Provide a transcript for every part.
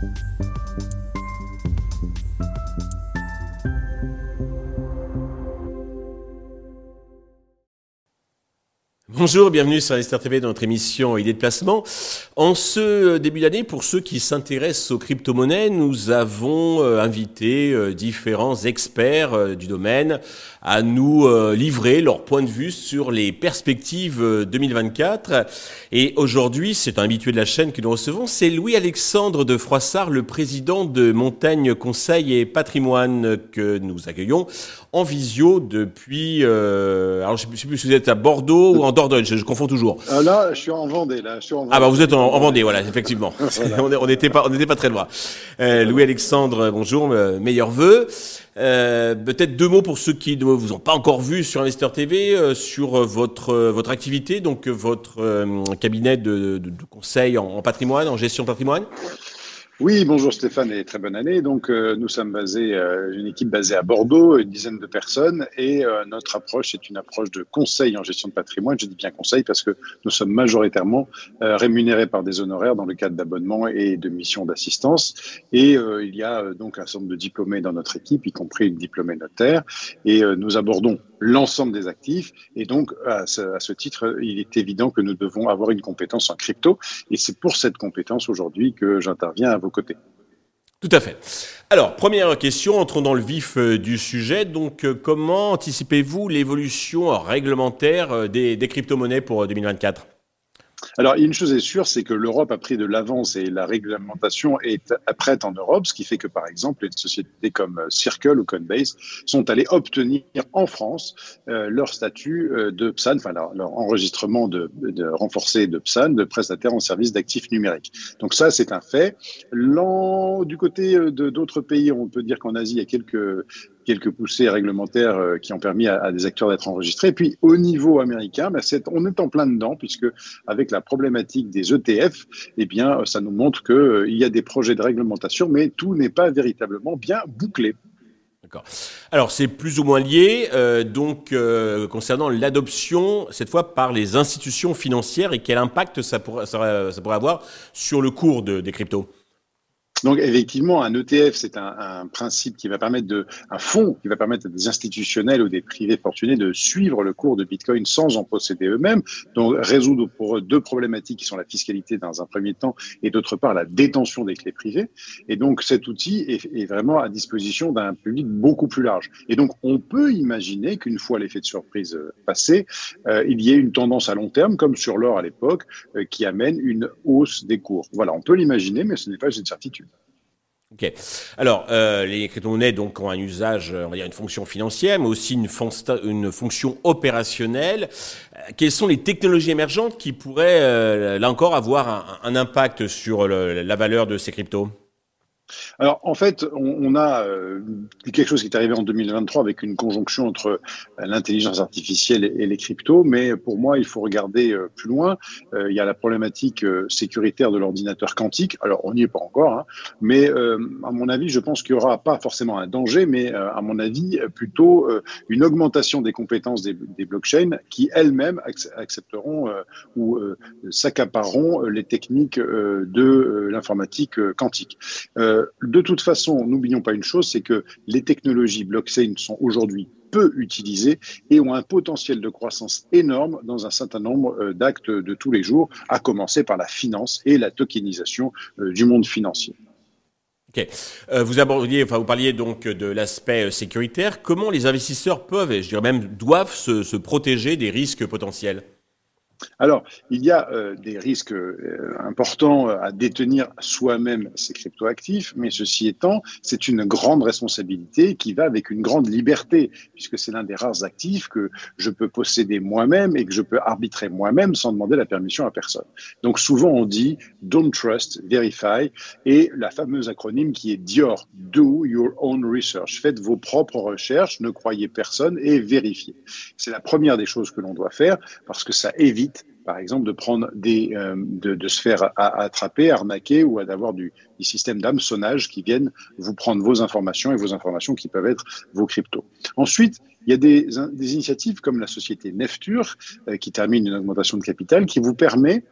Thank you. Bonjour, bienvenue sur Investor TV dans notre émission Idées de placement. En ce début d'année, pour ceux qui s'intéressent aux crypto-monnaies, nous avons euh, invité euh, différents experts euh, du domaine à nous livrer leur point de vue sur les perspectives 2024. Et aujourd'hui, c'est un habitué de la chaîne que nous recevons, c'est Louis-Alexandre de Froissart, le président de Montagne Conseil et Patrimoine que nous accueillons en visio depuis, alors je ne sais plus si vous êtes à Bordeaux ou en Dordogne, je, confonds toujours. Ah, là, je suis en Vendée, là. Je suis en Vendée. Ah bah vous êtes en, Vendée, voilà, effectivement. on n'était pas, on n'était pas très loin. Euh, Louis-Alexandre, bonjour, euh, meilleurs vœux. Euh, Peut-être deux mots pour ceux qui ne vous ont pas encore vu sur Investor TV, euh, sur votre votre activité, donc votre cabinet de, de, de conseil en, en, patrimoine, en gestion de patrimoine. Oui, bonjour Stéphane et très bonne année. Donc euh, nous sommes basés, euh, une équipe basée à Bordeaux, une dizaine de personnes, et euh, notre approche est une approche de conseil en gestion de patrimoine. Je dis bien conseil parce que nous sommes majoritairement rémunérés par des honoraires dans le cadre d'abonnements et de missions d'assistance. Et il y a donc un certain nombre de diplômés dans notre équipe, y compris une diplômée notaire, et nous abordons l'ensemble des actifs. Et donc à ce, titre, il est évident que nous devons avoir une compétence en crypto, et c'est pour cette compétence aujourd'hui que j'interviens à vos côté. Tout à fait. Alors, première question, entrons dans le vif euh, du sujet. Donc, euh, comment anticipez-vous l'évolution réglementaire euh, des, des crypto-monnaies pour 2024 alors, une chose est sûre, c'est que l'Europe a pris de l'avance et la réglementation est prête en Europe, ce qui fait que, par exemple, les sociétés comme Circle ou Coinbase sont allées obtenir en France euh, leur statut euh, de PSAN, enfin leur, enregistrement de, renforcé de PSAN, de prestataire en service d'actifs numériques. Donc ça, c'est un fait. Du côté euh, de d'autres pays, on peut dire qu'en Asie, il y a quelques quelques poussées réglementaires euh, qui ont permis à, des acteurs d'être enregistrés. Et puis au niveau américain, ben, on est en plein dedans puisque avec la problématique des ETF, eh bien, ça nous montre qu'il euh, y a des projets de réglementation, mais tout n'est pas véritablement bien bouclé. D'accord. Alors c'est plus ou moins lié, euh, donc concernant l'adoption, cette fois par les institutions financières, et quel impact ça pourrait, avoir sur le cours de, des cryptos? Donc effectivement, un ETF, c'est un, un, principe qui va permettre de, un fonds qui va permettre à des institutionnels ou des privés fortunés de suivre le cours de Bitcoin sans en posséder eux-mêmes. Donc résoudre pour deux problématiques qui sont la fiscalité dans un premier temps et d'autre part la détention des clés privées. Et donc cet outil est, est vraiment à disposition d'un public beaucoup plus large. Et donc on peut imaginer qu'une fois l'effet de surprise euh, passé, euh, il y ait une tendance à long terme, comme sur l'or à l'époque, euh, qui amène une hausse des cours. Voilà, on peut l'imaginer, mais ce n'est pas une certitude. Ok. Alors, euh, les crypto-monnaies donc ont un usage, on va dire une fonction financière, mais aussi une, fonction opérationnelle. Euh, quelles sont les technologies émergentes qui pourraient, euh, là encore, avoir un, impact sur la valeur de ces cryptos? Alors, en fait, on, a euh, quelque chose qui est arrivé en 2023 avec une conjonction entre euh, l'intelligence artificielle et, les cryptos, mais pour moi, il faut regarder euh, plus loin. il y a la problématique sécuritaire de l'ordinateur quantique. Alors, on n'y est pas encore, hein, mais à mon avis, je pense qu'il y aura pas forcément un danger, mais à mon avis, plutôt une augmentation des compétences des, blockchains qui elles-mêmes accepteront ou s'accapareront les techniques de l'informatique quantique. De toute façon, n'oublions pas une chose, c'est que les technologies blockchain sont aujourd'hui peu utilisées et ont un potentiel de croissance énorme dans un certain nombre euh, d'actes de tous les jours, à commencer par la finance et la tokenisation euh, du monde financier. Ok. vous abordiez, enfin, vous parliez donc de l'aspect sécuritaire. Comment les investisseurs peuvent, et je dirais même doivent, se protéger des risques potentiels? Alors, il y a euh, des risques euh, importants à détenir soi-même ces cryptoactifs, mais ceci étant, c'est une grande responsabilité qui va avec une grande liberté, puisque c'est l'un des rares actifs que je peux posséder moi-même et que je peux arbitrer moi-même sans demander la permission à personne. Donc souvent on dit don't trust, verify, et la fameuse acronyme qui est DIOR, do your own research. Faites vos propres recherches, ne croyez personne et vérifiez. C'est la première des choses que l'on doit faire parce que ça évite par exemple, de prendre des, euh, de, se faire attraper, arnaquer ou d'avoir du, des systèmes d'hameçonnage qui viennent vous prendre vos informations et vos informations qui peuvent être vos cryptos. Ensuite, il y a des, initiatives comme la société Neftur euh, qui termine une augmentation de capital qui vous permet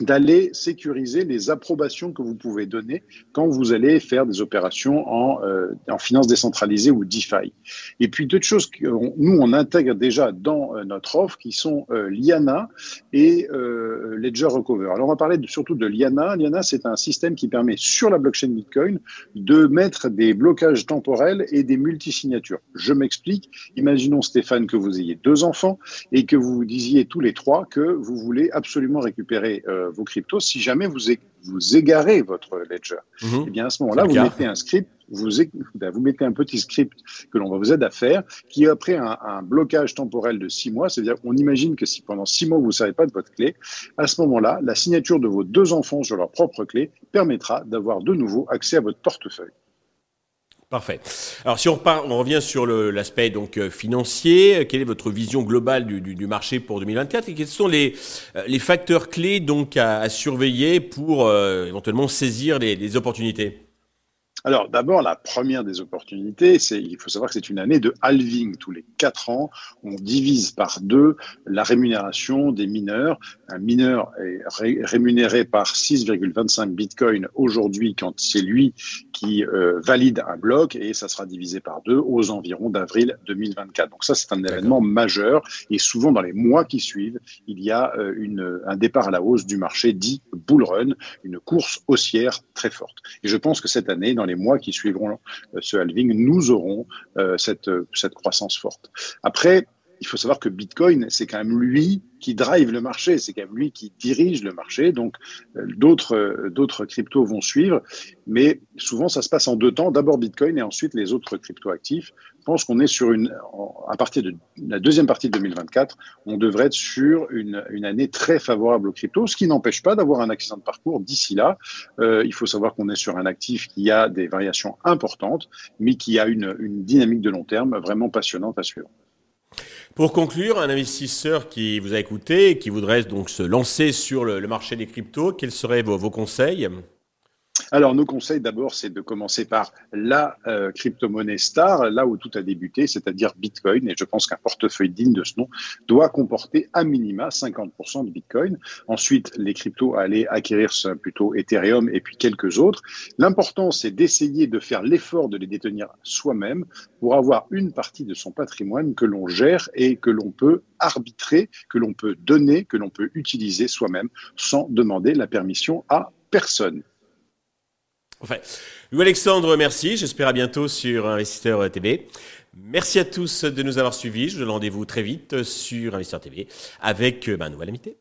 d'aller sécuriser les approbations que vous pouvez donner quand vous allez faire des opérations en, euh, en finance décentralisée ou DeFi. Et puis d'autres choses que nous, on intègre déjà dans euh, notre offre qui sont euh, Liana et Ledger Recover. Alors on va parler surtout de Liana. Liana, c'est un système qui permet sur la blockchain Bitcoin de mettre des blocages temporels et des multisignatures. Je m'explique. Imaginons Stéphane que vous ayez deux enfants et que vous disiez tous les trois que vous voulez absolument récupérer vos cryptos, si jamais vous, vous égarez votre ledger, mhm. eh bien à ce moment-là, vous mettez un script, vous, vous mettez un petit script que l'on va vous aider à faire, qui après un, un blocage temporel de six mois, c'est-à-dire qu'on imagine que si pendant six mois vous ne savez pas de votre clé, à ce moment-là, la signature de vos deux enfants sur leur propre clé permettra d'avoir de nouveau accès à votre portefeuille. Parfait. Alors si on, repart, on revient sur l'aspect donc euh, financier, quelle est votre vision globale du, du, du, marché pour 2024 et quels sont les, euh, les facteurs clés donc à, surveiller pour euh, éventuellement saisir les opportunités? Alors d'abord, la première des opportunités, c'est il faut savoir que c'est une année de halving. Tous les quatre ans, on divise par deux la rémunération des mineurs. Un mineur est rémunéré par 6,25 bitcoins aujourd'hui quand c'est lui qui euh, valide un bloc et ça sera divisé par deux aux environs d'avril 2024. Donc ça, c'est un événement majeur et souvent dans les mois qui suivent, il y a euh, une, un départ à la hausse du marché dit bull run, une course haussière très forte. Et je pense que cette année, dans les mois qui suivront euh, ce halving, nous aurons euh, cette, euh, cette croissance forte. Après, il faut savoir que Bitcoin, c'est quand même lui qui drive le marché, c'est quand même lui qui dirige le marché. Donc, d'autres, d'autres cryptos vont suivre, mais souvent, ça se passe en deux temps. D'abord Bitcoin et ensuite les autres cryptos actifs. Je pense qu'on est sur une, à partir de la deuxième partie de 2024, on devrait être sur une, une année très favorable aux cryptos, ce qui n'empêche pas d'avoir un accident de parcours d'ici là. Euh, il faut savoir qu'on est sur un actif qui a des variations importantes, mais qui a une, une dynamique de long terme vraiment passionnante à suivre. Pour conclure, un investisseur qui vous a écouté et qui voudrait donc se lancer sur le, marché des cryptos, quels seraient vos conseils? Alors, nos conseils d'abord, c'est de commencer par la euh, crypto-monnaie star, là où tout a débuté, c'est-à-dire Bitcoin. Et je pense qu'un portefeuille digne de ce nom doit comporter à minima 50% de Bitcoin. Ensuite, les cryptos allaient acquérir plutôt Ethereum et puis quelques autres. L'important, c'est d'essayer de faire l'effort de les détenir soi-même pour avoir une partie de son patrimoine que l'on gère et que l'on peut arbitrer, que l'on peut donner, que l'on peut utiliser soi-même sans demander la permission à personne. Enfin, Louis-Alexandre, merci. J'espère à bientôt sur Investisseur TV. Merci à tous de nous avoir suivis. Je vous donne rendez-vous très vite sur Investisseur TV avec ben, un nouvel invité.